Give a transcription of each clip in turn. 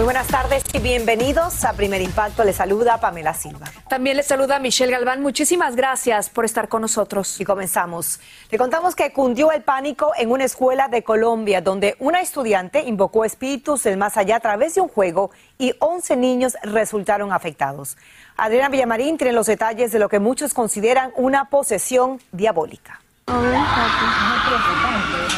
Muy buenas tardes y bienvenidos a Primer Impacto. Le saluda Pamela Silva. También le saluda Michelle Galván. Muchísimas gracias por estar con nosotros. Y comenzamos. Le contamos que cundió el pánico en una escuela de Colombia donde una estudiante invocó espíritus del más allá a través de un juego y 11 niños resultaron afectados. Adriana Villamarín tiene los detalles de lo que muchos consideran una posesión diabólica.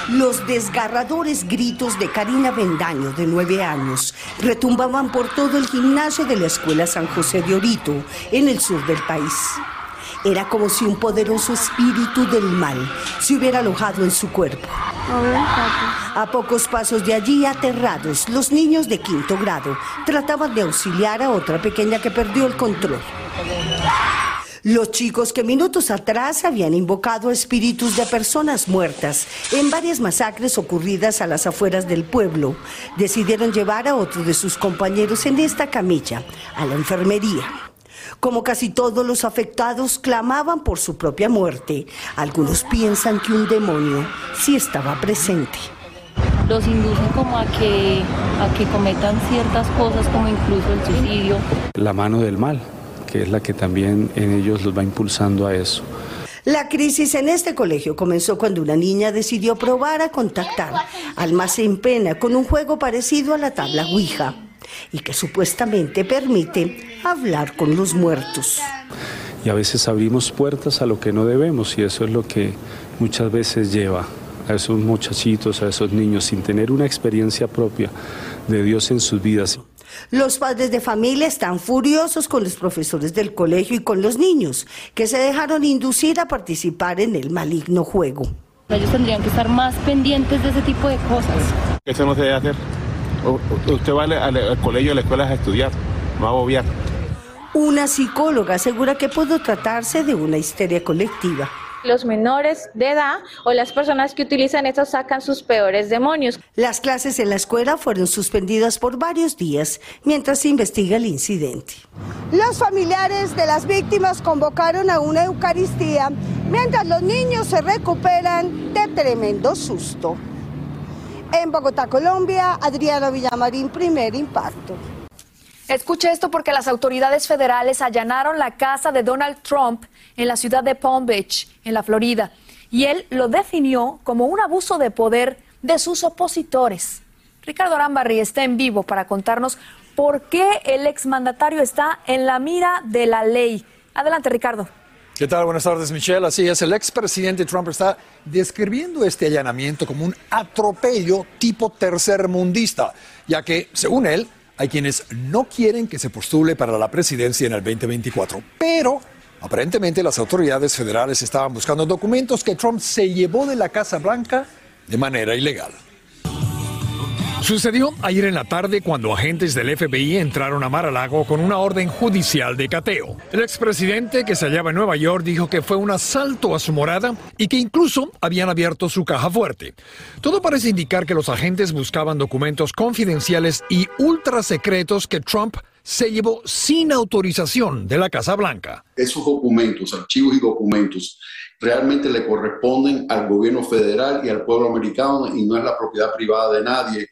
Los desgarradores gritos de Karina Bendaño, de nueve años, retumbaban por todo el gimnasio de la Escuela San José de Orito, en el sur del país. Era como si un poderoso espíritu del mal se hubiera alojado en su cuerpo. A pocos pasos de allí, aterrados, los niños de quinto grado trataban de auxiliar a otra pequeña que perdió el control. Los chicos que minutos atrás habían invocado espíritus de personas muertas en varias masacres ocurridas a las afueras del pueblo, decidieron llevar a otro de sus compañeros en esta camilla, a la enfermería. Como casi todos los afectados clamaban por su propia muerte, algunos piensan que un demonio sí estaba presente. Los inducen como a que, a que cometan ciertas cosas como incluso el suicidio. La mano del mal que es la que también en ellos los va impulsando a eso. La crisis en este colegio comenzó cuando una niña decidió probar a contactar al más en pena con un juego parecido a la tabla Ouija y que supuestamente permite hablar con los muertos. Y a veces abrimos puertas a lo que no debemos y eso es lo que muchas veces lleva a esos muchachitos, a esos niños sin tener una experiencia propia de Dios en sus vidas. Los padres de familia están furiosos con los profesores del colegio y con los niños, que se dejaron inducir a participar en el maligno juego. Ellos tendrían que estar más pendientes de ese tipo de cosas. Eso no se debe hacer. Usted va al, colegio, a la escuela a estudiar, no a obviar. Una psicóloga asegura que puede tratarse de una histeria colectiva los menores de edad o las personas que utilizan esto sacan sus peores demonios. Las clases en la escuela fueron suspendidas por varios días mientras se investiga el incidente. Los familiares de las víctimas convocaron a una Eucaristía mientras los niños se recuperan de tremendo susto. En Bogotá, Colombia, Adriana Villamarín, primer impacto. Escuche esto porque las autoridades federales allanaron la casa de Donald Trump en la ciudad de Palm Beach, en la Florida, y él lo definió como un abuso de poder de sus opositores. Ricardo Arambarri está en vivo para contarnos por qué el exmandatario está en la mira de la ley. Adelante, Ricardo. ¿Qué tal? Buenas tardes, Michelle. Así es, el expresidente Trump está describiendo este allanamiento como un atropello tipo tercermundista, ya que, según él, hay quienes no quieren que se postule para la presidencia en el 2024, pero aparentemente las autoridades federales estaban buscando documentos que Trump se llevó de la Casa Blanca de manera ilegal. Sucedió ayer en la tarde cuando agentes del FBI entraron a Mar-a-Lago con una orden judicial de cateo. El expresidente que se hallaba en Nueva York dijo que fue un asalto a su morada y que incluso habían abierto su caja fuerte. Todo parece indicar que los agentes buscaban documentos confidenciales y ultra secretos que Trump se llevó sin autorización de la Casa Blanca. Esos documentos, archivos y documentos realmente le corresponden al gobierno federal y al pueblo americano y no es la propiedad privada de nadie.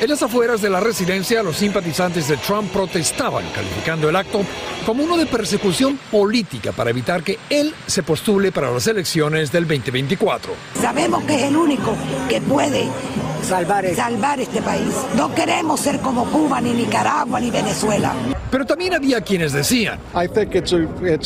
En las afueras de la residencia, los simpatizantes de Trump protestaban, calificando el acto como uno de persecución política para evitar que él se postule para las elecciones del 2024. Sabemos que es el único que puede Salvar, Salvar este país. No queremos ser como Cuba, ni Nicaragua, ni Venezuela. Pero también había quienes decían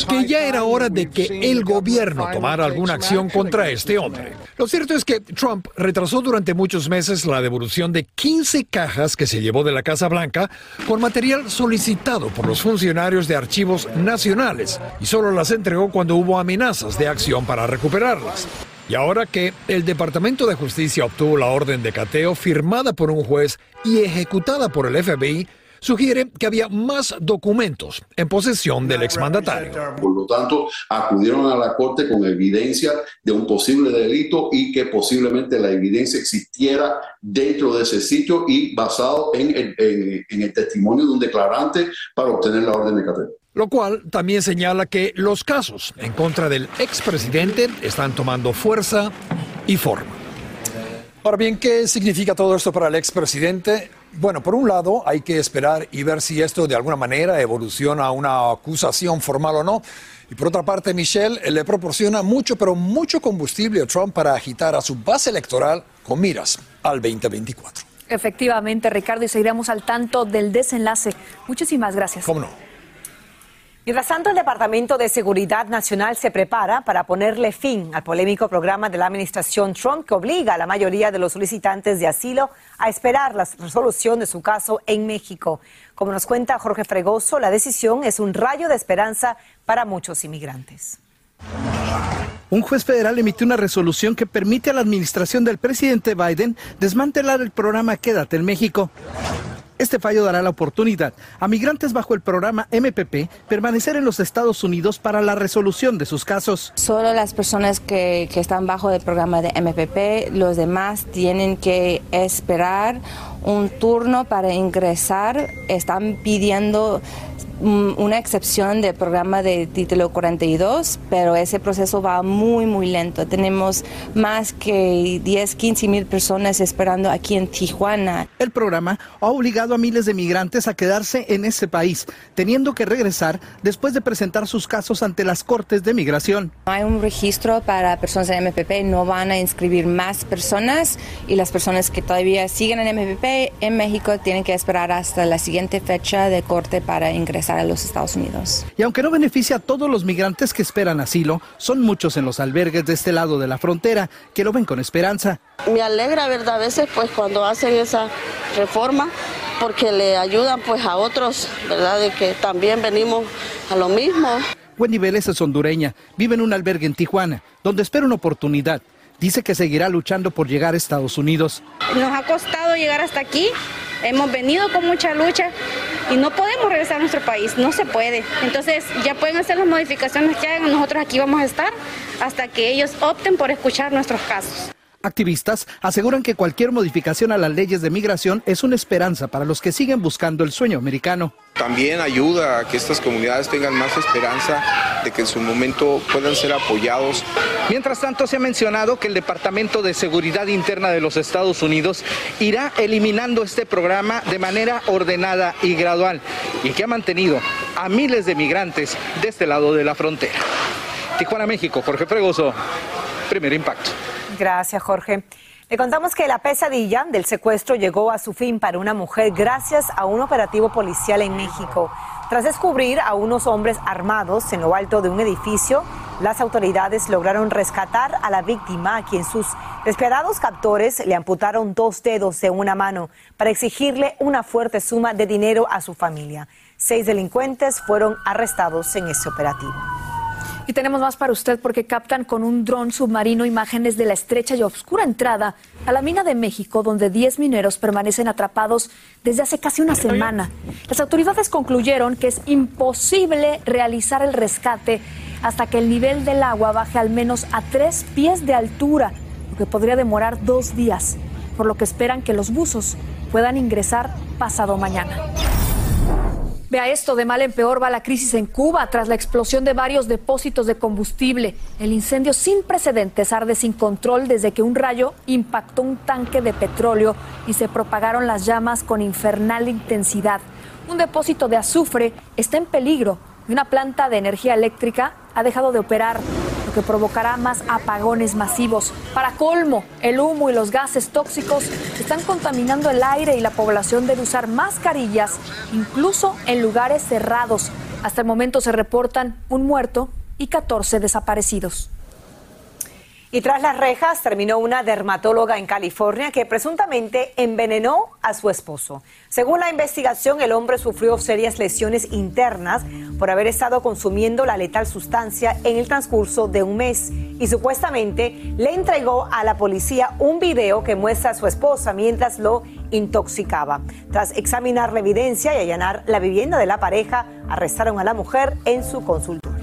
que ya era hora de que el gobierno tomara alguna acción contra este hombre. Lo cierto es que Trump retrasó durante muchos meses la devolución de 15 cajas que se llevó de la Casa Blanca con material solicitado por los funcionarios de archivos nacionales y solo las entregó cuando hubo amenazas de acción para recuperarlas. Y ahora que el Departamento de Justicia obtuvo la orden de cateo firmada por un juez y ejecutada por el FBI, sugiere que había más documentos en posesión del exmandatario. Por lo tanto, acudieron a la corte con evidencia de un posible delito y que posiblemente la evidencia existiera dentro de ese sitio y basado en el, en el testimonio de un declarante para obtener la orden de cateo. Lo cual también señala que los casos en contra del expresidente están tomando fuerza y forma. Ahora bien, ¿qué significa todo esto para el expresidente? Bueno, por un lado hay que esperar y ver si esto de alguna manera evoluciona a una acusación formal o no. Y por otra parte, Michelle le proporciona mucho, pero mucho combustible a Trump para agitar a su base electoral con miras al 2024. Efectivamente, Ricardo, y seguiremos al tanto del desenlace. Muchísimas gracias. ¿Cómo no? Mientras tanto, el Departamento de Seguridad Nacional se prepara para ponerle fin al polémico programa de la administración Trump que obliga a la mayoría de los solicitantes de asilo a esperar la resolución de su caso en México. Como nos cuenta Jorge Fregoso, la decisión es un rayo de esperanza para muchos inmigrantes. Un juez federal emitió una resolución que permite a la administración del presidente Biden desmantelar el programa Quédate en México. Este fallo dará la oportunidad a migrantes bajo el programa MPP permanecer en los Estados Unidos para la resolución de sus casos. Solo las personas que, están bajo el programa de MPP, los demás tienen que esperar un turno para ingresar. Están pidiendo Mm, una excepción del programa de título 42, pero ese proceso va muy, muy lento. Tenemos más que 10, 15 mil personas esperando aquí en Tijuana. El programa ha obligado a miles de migrantes a quedarse en ese país, teniendo que regresar después de presentar sus casos ante las cortes de migración. Hay un registro para personas en MPP, no van a inscribir más personas y las personas que todavía siguen en MPP en México tienen que esperar hasta la siguiente fecha de corte para ingresar a los Estados Unidos. Y aunque no beneficia a todos los migrantes que esperan asilo, son muchos en los albergues de este lado de la frontera que lo ven con esperanza. Me alegra, ¿verdad? A veces pues cuando hacen esa reforma porque le ayudan pues a otros, ¿verdad? De que también venimos a lo mismo. Wendy Vélez es hondureña, vive en un albergue en Tijuana, donde espera una oportunidad. Dice que seguirá luchando por llegar a Estados Unidos. Nos ha costado llegar hasta aquí, hemos venido con mucha lucha y no podemos regresar a nuestro país, no se puede. Entonces ya pueden hacer las modificaciones que hagan, nosotros aquí vamos a estar hasta que ellos opten por escuchar nuestros casos. Activistas aseguran que cualquier modificación a las leyes de migración es una esperanza para los que siguen buscando el sueño americano. También ayuda a que estas comunidades tengan más esperanza de que en su momento puedan ser apoyados. Mientras tanto, se ha mencionado que el Departamento de Seguridad Interna de los Estados Unidos irá eliminando este programa de manera ordenada y gradual y que ha mantenido a miles de migrantes de este lado de la frontera. Tijuana, México, Jorge Fregoso, primer impacto. Gracias, Jorge. Le contamos que la pesadilla del secuestro llegó a su fin para una mujer gracias a un operativo policial en México. Tras descubrir a unos hombres armados en lo alto de un edificio, las autoridades lograron rescatar a la víctima, a quien sus despiadados captores le amputaron dos dedos de una mano para exigirle una fuerte suma de dinero a su familia. Seis delincuentes fueron arrestados en ese operativo. Y tenemos más para usted porque captan con un dron submarino imágenes de la estrecha y oscura entrada a la mina de México, donde 10 mineros permanecen atrapados desde hace casi una semana. Las autoridades concluyeron que es imposible realizar el rescate hasta que el nivel del agua baje al menos a tres pies de altura, lo que podría demorar dos días, por lo que esperan que los buzos puedan ingresar pasado mañana. Vea esto, de mal en peor va la crisis en Cuba tras la explosión de varios depósitos de combustible. El incendio sin precedentes arde sin control desde que un rayo impactó un tanque de petróleo y se propagaron las llamas con infernal intensidad. Un depósito de azufre está en peligro y una planta de energía eléctrica ha dejado de operar, que provocará más apagones masivos. Para colmo, el humo y los gases tóxicos están contaminando el aire y la población debe usar mascarillas, incluso en lugares cerrados. Hasta el momento se reportan un muerto y 14 desaparecidos. Y tras las rejas terminó una dermatóloga en California que presuntamente envenenó a su esposo. Según la investigación, el hombre sufrió serias lesiones internas por haber estado consumiendo la letal sustancia en el transcurso de un mes y supuestamente le entregó a la policía un video que muestra a su esposa mientras lo intoxicaba. Tras examinar la evidencia y allanar la vivienda de la pareja, arrestaron a la mujer en su consultorio.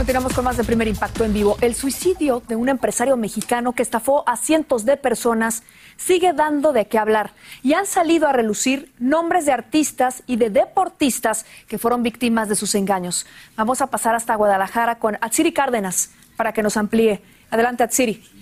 Continuamos con más de primer impacto en vivo. El suicidio de un empresario mexicano que estafó a cientos de personas sigue dando de qué hablar y han salido a relucir nombres de artistas y de deportistas que fueron víctimas de sus engaños. Vamos a pasar hasta Guadalajara con Atsiri Cárdenas para que nos amplíe. Adelante, Atsiri.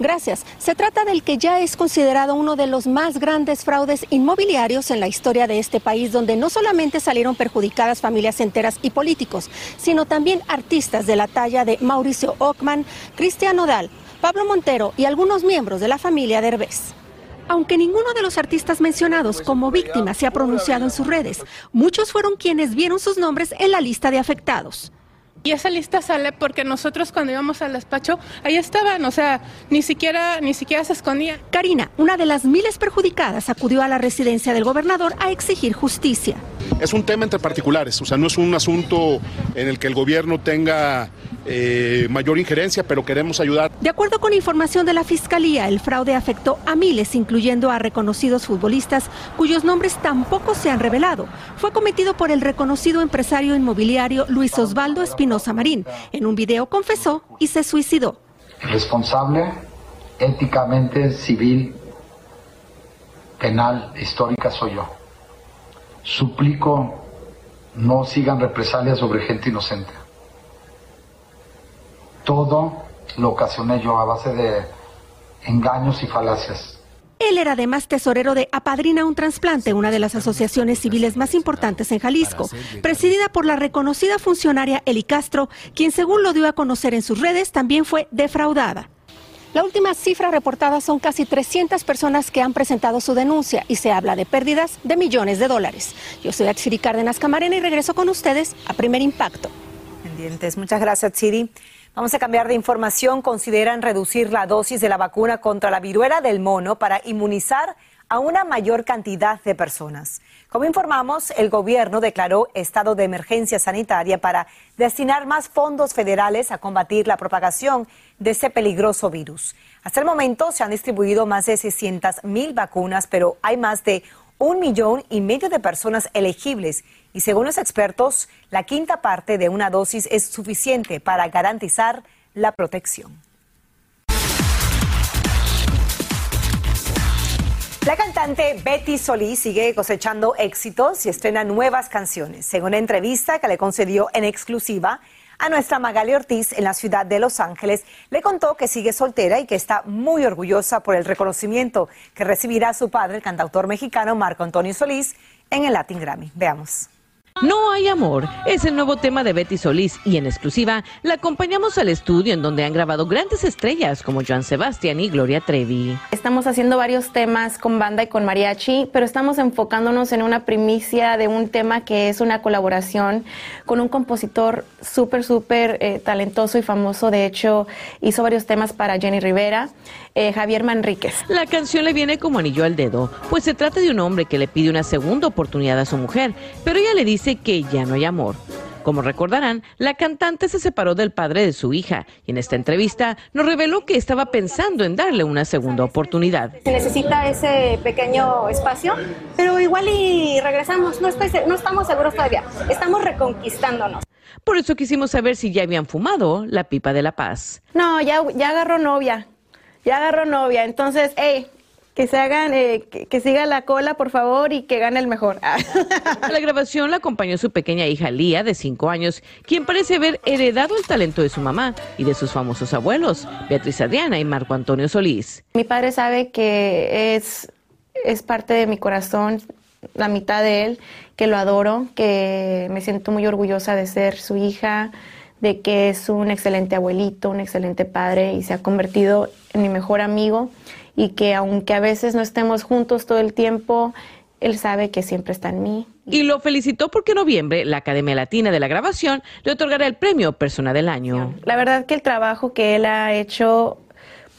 Gracias. Se trata del que ya es considerado uno de los más grandes fraudes inmobiliarios en la historia de este país, donde no solamente salieron perjudicadas familias enteras y políticos, sino también artistas de la talla de Mauricio Ockman, Cristian Nodal, Pablo Montero y algunos miembros de la familia Derbez. Aunque ninguno de los artistas mencionados como víctimas se ha pronunciado en sus redes, muchos fueron quienes vieron sus nombres en la lista de afectados. Y esa lista sale porque nosotros cuando íbamos al despacho, ahí estaban, o sea, ni siquiera, ni siquiera se escondía. Karina, una de las miles perjudicadas, acudió a la residencia del gobernador a exigir justicia. Es un tema entre particulares, o sea, no es un asunto en el que el gobierno tenga eh, mayor injerencia, pero queremos ayudar. De acuerdo con información de la Fiscalía, el fraude afectó a miles, incluyendo a reconocidos futbolistas cuyos nombres tampoco se han revelado. Fue cometido por el reconocido empresario inmobiliario Luis Osvaldo Espinosa Marín. En un video confesó y se suicidó. Responsable éticamente, civil, penal, histórica soy yo. Suplico no sigan represalias sobre gente inocente todo lo ocasioné yo a base de engaños y falacias. Él era además tesorero de Apadrina un trasplante, una de las asociaciones civiles más importantes en Jalisco, presidida por la reconocida funcionaria Eli Castro, quien según lo dio a conocer en sus redes también fue defraudada. La última cifra reportada son casi 300 personas que han presentado su denuncia y se habla de pérdidas de millones de dólares. Yo soy Atsiri Cárdenas Camarena y regreso con ustedes a Primer Impacto. Pendientes. Muchas gracias, Chiri. Vamos a cambiar de información. Consideran reducir la dosis de la vacuna contra la viruela del mono para inmunizar a una mayor cantidad de personas. Como informamos, el gobierno declaró estado de emergencia sanitaria para destinar más fondos federales a combatir la propagación de este peligroso virus. Hasta el momento se han distribuido más de 600 mil vacunas, pero hay más de un millón y medio de personas elegibles y según los expertos, la quinta parte de una dosis es suficiente para garantizar la protección. La cantante Betty Solís sigue cosechando éxitos y estrena nuevas canciones. Según una entrevista que le concedió en exclusiva a nuestra Magali Ortiz en la ciudad de Los Ángeles, le contó que sigue soltera y que está muy orgullosa por el reconocimiento que recibirá su padre, el cantautor mexicano Marco Antonio Solís, en el Latin Grammy. Veamos. No hay amor es el nuevo tema de Betty Solís y en exclusiva la acompañamos al estudio en donde han grabado grandes estrellas como Joan Sebastián y Gloria Trevi. Estamos haciendo varios temas con banda y con mariachi, pero estamos enfocándonos en una primicia de un tema que es una colaboración con un compositor súper, súper eh, talentoso y famoso. De hecho, hizo varios temas para Jenny Rivera, eh, Javier Manríquez. La canción le viene como anillo al dedo, pues se trata de un hombre que le pide una segunda oportunidad a su mujer, pero ella le dice que ya no hay amor. Como recordarán, la cantante se separó del padre de su hija y en esta entrevista nos reveló que estaba pensando en darle una segunda oportunidad. Se necesita ese pequeño espacio, pero igual y regresamos. No, estoy, no estamos seguros todavía. Estamos reconquistándonos. Por eso quisimos saber si ya habían fumado la pipa de la paz. No, ya, ya agarró novia. Ya agarró novia. Entonces, hey, que se hagan, eh, que, siga la cola, por favor, y que gane el mejor. A la grabación la acompañó su pequeña hija Lía, de 5 años, quien parece haber heredado el talento de su mamá y de sus famosos abuelos, Beatriz Adriana y Marco Antonio Solís. Mi padre sabe que es, es parte de mi corazón, la mitad de él, que lo adoro, que me siento muy orgullosa de ser su hija, de que es un excelente abuelito, un excelente padre y se ha convertido en mi mejor amigo y que aunque a veces no estemos juntos todo el tiempo, él sabe que siempre está en mí. Y lo felicitó porque en noviembre la Academia Latina de la Grabación le otorgará el premio Persona del Año. La verdad que el trabajo que él ha hecho,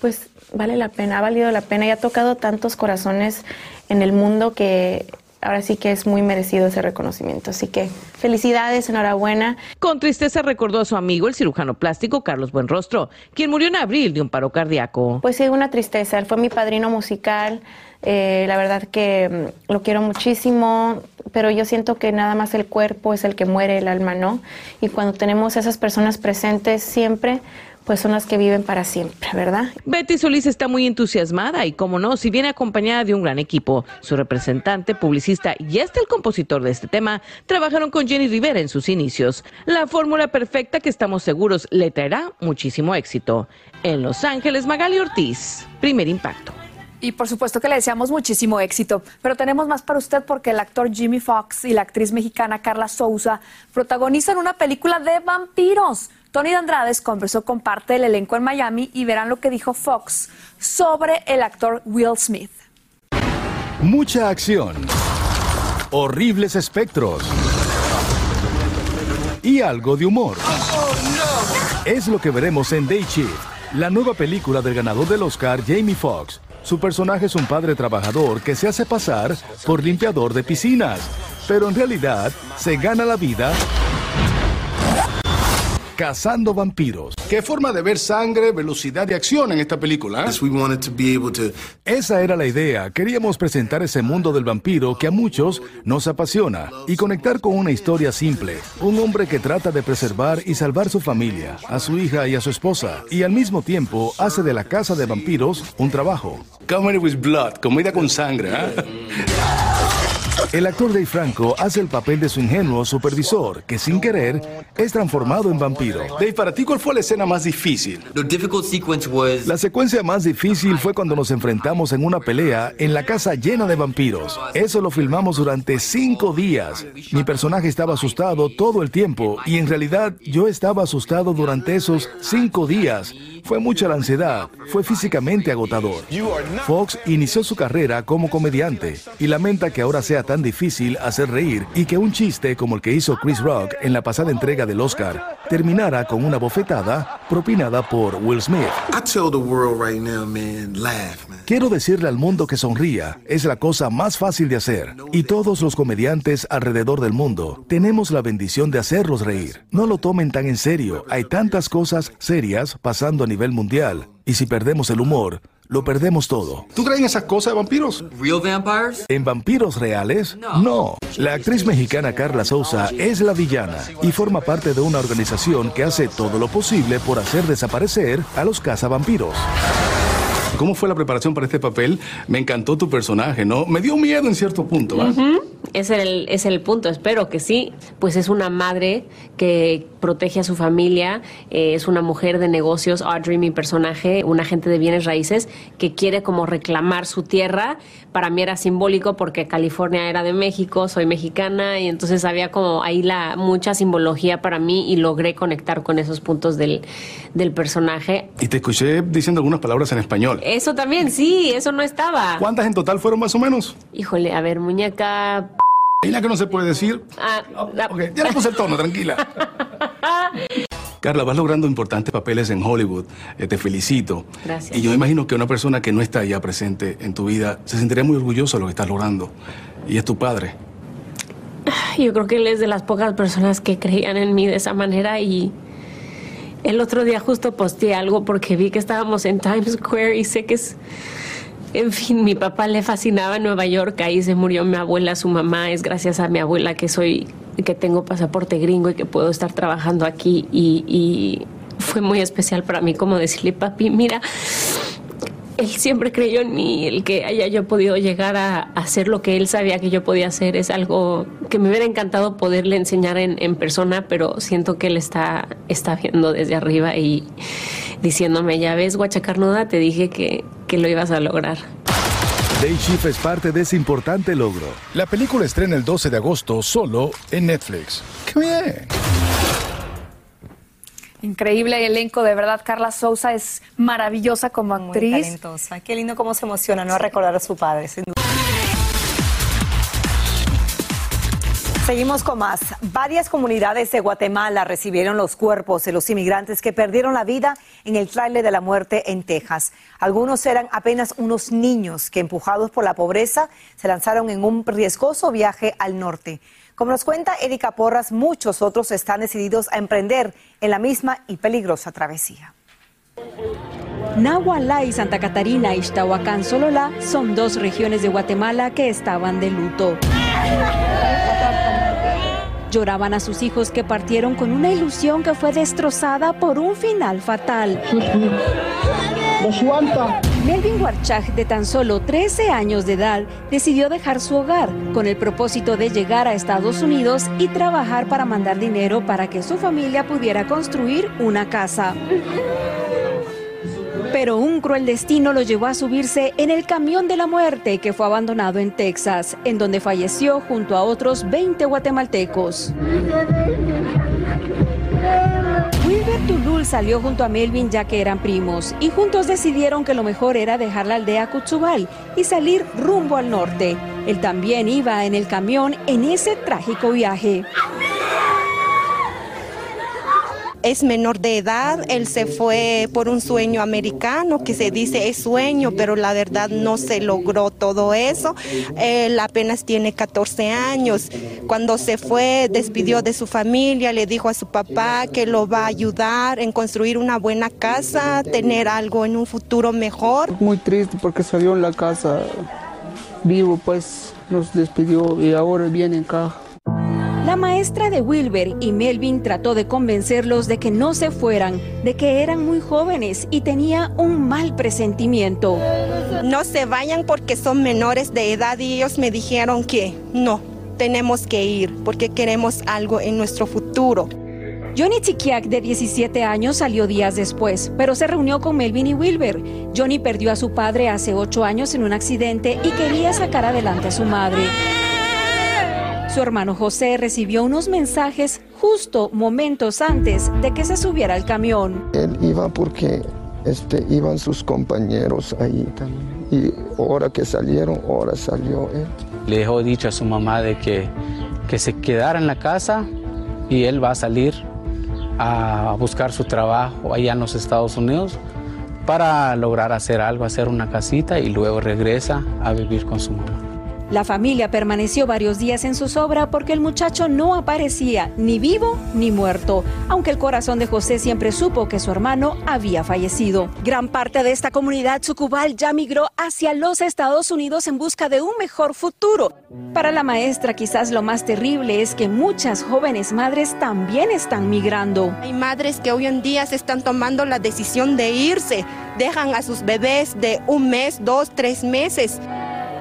pues vale la pena, ha valido la pena y ha tocado tantos corazones en el mundo que ahora sí que es muy merecido ese reconocimiento. Así que felicidades, enhorabuena. Con tristeza recordó a su amigo, el cirujano plástico Carlos Buenrostro, quien murió en abril de un paro cardíaco. Pues sí, una tristeza. Él fue mi padrino musical. Eh, la verdad que mm, lo quiero muchísimo, pero yo siento que nada más el cuerpo es el que muere, el alma no. Y cuando tenemos esas personas presentes siempre, pues son las que viven para siempre, ¿verdad? Betty Solís está muy entusiasmada y, como no, si viene acompañada de un gran equipo. Su representante, publicista y hasta el compositor de este tema trabajaron con Jenny Rivera en sus inicios. La fórmula perfecta que estamos seguros le traerá muchísimo éxito. En Los Ángeles, Magali Ortiz, primer impacto. Y por supuesto que le deseamos muchísimo éxito. Pero tenemos más para usted porque el actor Jimmy Fox y la actriz mexicana Carla Souza protagonizan una película de vampiros. Tony Andrades conversó con parte del elenco en Miami y verán lo que dijo Fox sobre el actor Will Smith. Mucha acción, horribles espectros y algo de humor. Es lo que veremos en Day Shift, la nueva película del ganador del Oscar, Jamie Foxx. Su personaje es un padre trabajador que se hace pasar por limpiador de piscinas, pero en realidad se gana la vida Cazando vampiros. Qué forma de ver sangre, velocidad y acción en esta película. ¿eh? Esa era la idea. Queríamos presentar ese mundo del vampiro que a muchos nos apasiona y conectar con una historia simple. Un hombre que trata de preservar y salvar su familia, a su hija y a su esposa, y al mismo tiempo hace de la casa de vampiros un trabajo. Comedy with blood, comida con sangre. ¿eh? El actor Dave Franco hace el papel de su ingenuo supervisor, que sin querer es transformado en vampiro. Dave, para ti, ¿cuál fue la escena más difícil? La secuencia más difícil fue cuando nos enfrentamos en una pelea en la casa llena de vampiros. Eso lo filmamos durante cinco días. Mi personaje estaba asustado todo el tiempo y en realidad yo estaba asustado durante esos cinco días. Fue mucha la ansiedad, fue físicamente agotador. Fox inició su carrera como comediante y lamenta que ahora sea tan difícil hacer reír y que un chiste como el que hizo Chris Rock en la pasada entrega del Oscar terminara con una bofetada propinada por Will Smith. Quiero decirle al mundo que sonría es la cosa más fácil de hacer y todos los comediantes alrededor del mundo tenemos la bendición de hacerlos reír. No lo tomen tan en serio, hay tantas cosas serias pasando a nivel mundial y si perdemos el humor, lo perdemos todo. ¿Tú crees en esas cosas de vampiros? ¿En vampiros reales? No. La actriz mexicana Carla Souza es la villana y forma parte de una organización que hace todo lo posible por hacer desaparecer a los cazavampiros. ¿Cómo fue la preparación para este papel? Me encantó tu personaje, ¿no? Me dio miedo en cierto punto, ¿va? Es el, es el punto, espero que sí. Pues es una madre que protege a su familia, eh, es una mujer de negocios, Audrey, mi personaje, un agente de bienes raíces, que quiere como reclamar su tierra. Para mí era simbólico porque California era de México, soy mexicana, y entonces había como ahí la mucha simbología para mí y logré conectar con esos puntos del, del personaje. Y te escuché diciendo algunas palabras en español. Eso también, sí, eso no estaba. ¿Cuántas en total fueron más o menos? Híjole, a ver, muñeca. ¿Y la que no se puede decir? Ah, Ok, ya le puse el tono, tranquila. Carla, vas logrando importantes papeles en Hollywood. Eh, te felicito. Gracias. Y yo imagino que una persona que no está ya presente en tu vida se sentiría muy orgulloso de lo que estás logrando. Y es tu padre. Yo creo que él es de las pocas personas que creían en mí de esa manera y el otro día justo posteé algo porque vi que estábamos en Times Square y sé que es... En fin, mi papá le fascinaba Nueva York, ahí se murió mi abuela, su mamá, es gracias a mi abuela que soy, que tengo pasaporte gringo y que puedo estar trabajando aquí y, y fue muy especial para mí como decirle, papi, mira, él siempre creyó en mí, el que haya yo podido llegar a hacer lo que él sabía que yo podía hacer es algo que me hubiera encantado poderle enseñar en, en persona, pero siento que él está, está viendo desde arriba y diciéndome, ya ves, guachacarnuda, te dije que, que lo ibas a lograr. Day Shift es parte de ese importante logro. La película estrena el 12 de agosto solo en Netflix. ¡Qué bien! Increíble elenco, de verdad. Carla Souza es maravillosa como Muy actriz. talentosa. Qué lindo cómo se emociona, ¿no? Recordar a su padre, sin duda. Seguimos con más. Varias comunidades de Guatemala recibieron los cuerpos de los inmigrantes que perdieron la vida en el tráiler de la muerte en Texas. Algunos eran apenas unos niños que, empujados por la pobreza, se lanzaron en un riesgoso viaje al norte. Como nos cuenta Erika Porras, muchos otros están decididos a emprender en la misma y peligrosa travesía. Nahualá y Santa Catarina, Ixtahuacán, Sololá son dos regiones de Guatemala que estaban de luto. Lloraban a sus hijos que partieron con una ilusión que fue destrozada por un final fatal. Melvin Warchak, de tan solo 13 años de edad, decidió dejar su hogar con el propósito de llegar a Estados Unidos y trabajar para mandar dinero para que su familia pudiera construir una casa. Pero un cruel destino lo llevó a subirse en el camión de la muerte que fue abandonado en Texas, en donde falleció junto a otros 20 guatemaltecos. Wilber Tulul salió junto a Melvin ya que eran primos y juntos decidieron que lo mejor era dejar la aldea Cutzubal y salir rumbo al norte. Él también iba en el camión en ese trágico viaje. Es menor de edad, él se fue por un sueño americano que se dice es sueño, pero la verdad no se logró todo eso. Él apenas tiene 14 años. Cuando se fue, despidió de su familia, le dijo a su papá que lo va a ayudar en construir una buena casa, tener algo en un futuro mejor. Muy triste porque salió en la casa vivo, pues nos despidió y ahora viene en caja. La maestra de Wilber y Melvin trató de convencerlos de que no se fueran, de que eran muy jóvenes y tenía un mal presentimiento. No se vayan porque son menores de edad y ellos me dijeron que no, tenemos que ir porque queremos algo en nuestro futuro. Johnny Chiquiak, de 17 años, salió días después, pero se reunió con Melvin y Wilber. Johnny perdió a su padre hace 8 años en un accidente y quería sacar adelante a su madre. Su hermano José recibió unos mensajes justo momentos antes de que se subiera al camión. Él iba porque este, iban sus compañeros ahí también. Y ahora que salieron, ahora salió él. Le dejó dicho a su mamá de que, que se quedara en la casa y él va a salir a buscar su trabajo allá en los Estados Unidos para lograr hacer algo, hacer una casita y luego regresa a vivir con su mamá. La familia permaneció varios días en su sobra porque el muchacho no aparecía ni vivo ni muerto, aunque el corazón de José siempre supo que su hermano había fallecido. Gran parte de esta comunidad sucubal ya migró hacia los Estados Unidos en busca de un mejor futuro. Para la maestra quizás lo más terrible es que muchas jóvenes madres también están migrando. Hay madres que hoy en día se están tomando la decisión de irse dejan a sus bebés de un mes, dos, tres meses.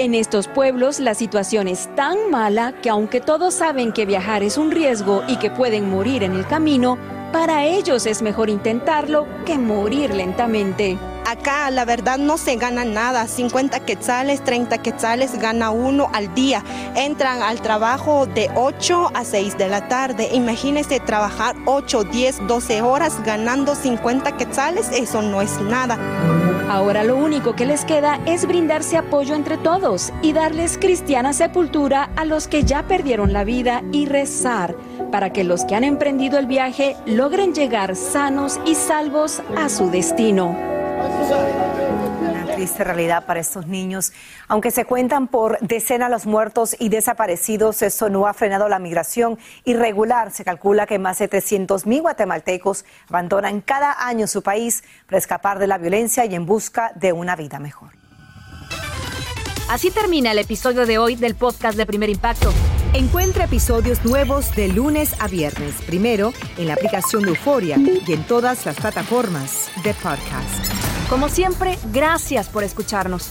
En estos pueblos la situación es tan mala que aunque todos saben que viajar es un riesgo y que pueden morir en el camino, para ellos es mejor intentarlo que morir lentamente. Acá la verdad no se gana nada, 50 quetzales, 30 quetzales gana uno al día. Entran al trabajo de 8 a 6 de la tarde. Imagínense trabajar 8, 10, 12 horas ganando 50 quetzales, eso no es nada. Ahora lo único que les queda es brindarse apoyo entre todos y darles cristiana sepultura a los que ya perdieron la vida y rezar para que los que han emprendido el viaje logren llegar sanos y salvos a su destino. Triste realidad para estos niños. Aunque se cuentan por decenas los muertos y desaparecidos, esto no ha frenado la migración irregular. Se calcula que más de 300 mil guatemaltecos abandonan cada año su país para escapar de la violencia y en busca de una vida mejor. Así termina el episodio de hoy del podcast de Primer Impacto. Encuentra episodios nuevos de lunes a viernes, primero en la aplicación de Euforia y en todas las plataformas de podcast. Como siempre, gracias por escucharnos.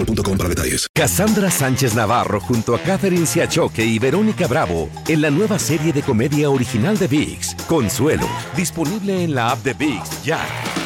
boostmobile.com para detalles. Cassandra Sánchez Navarro junto a Catherine Siachoque y Verónica Bravo en la nueva serie de comedia original de VIX, Consuelo, disponible en la app de VIX ya.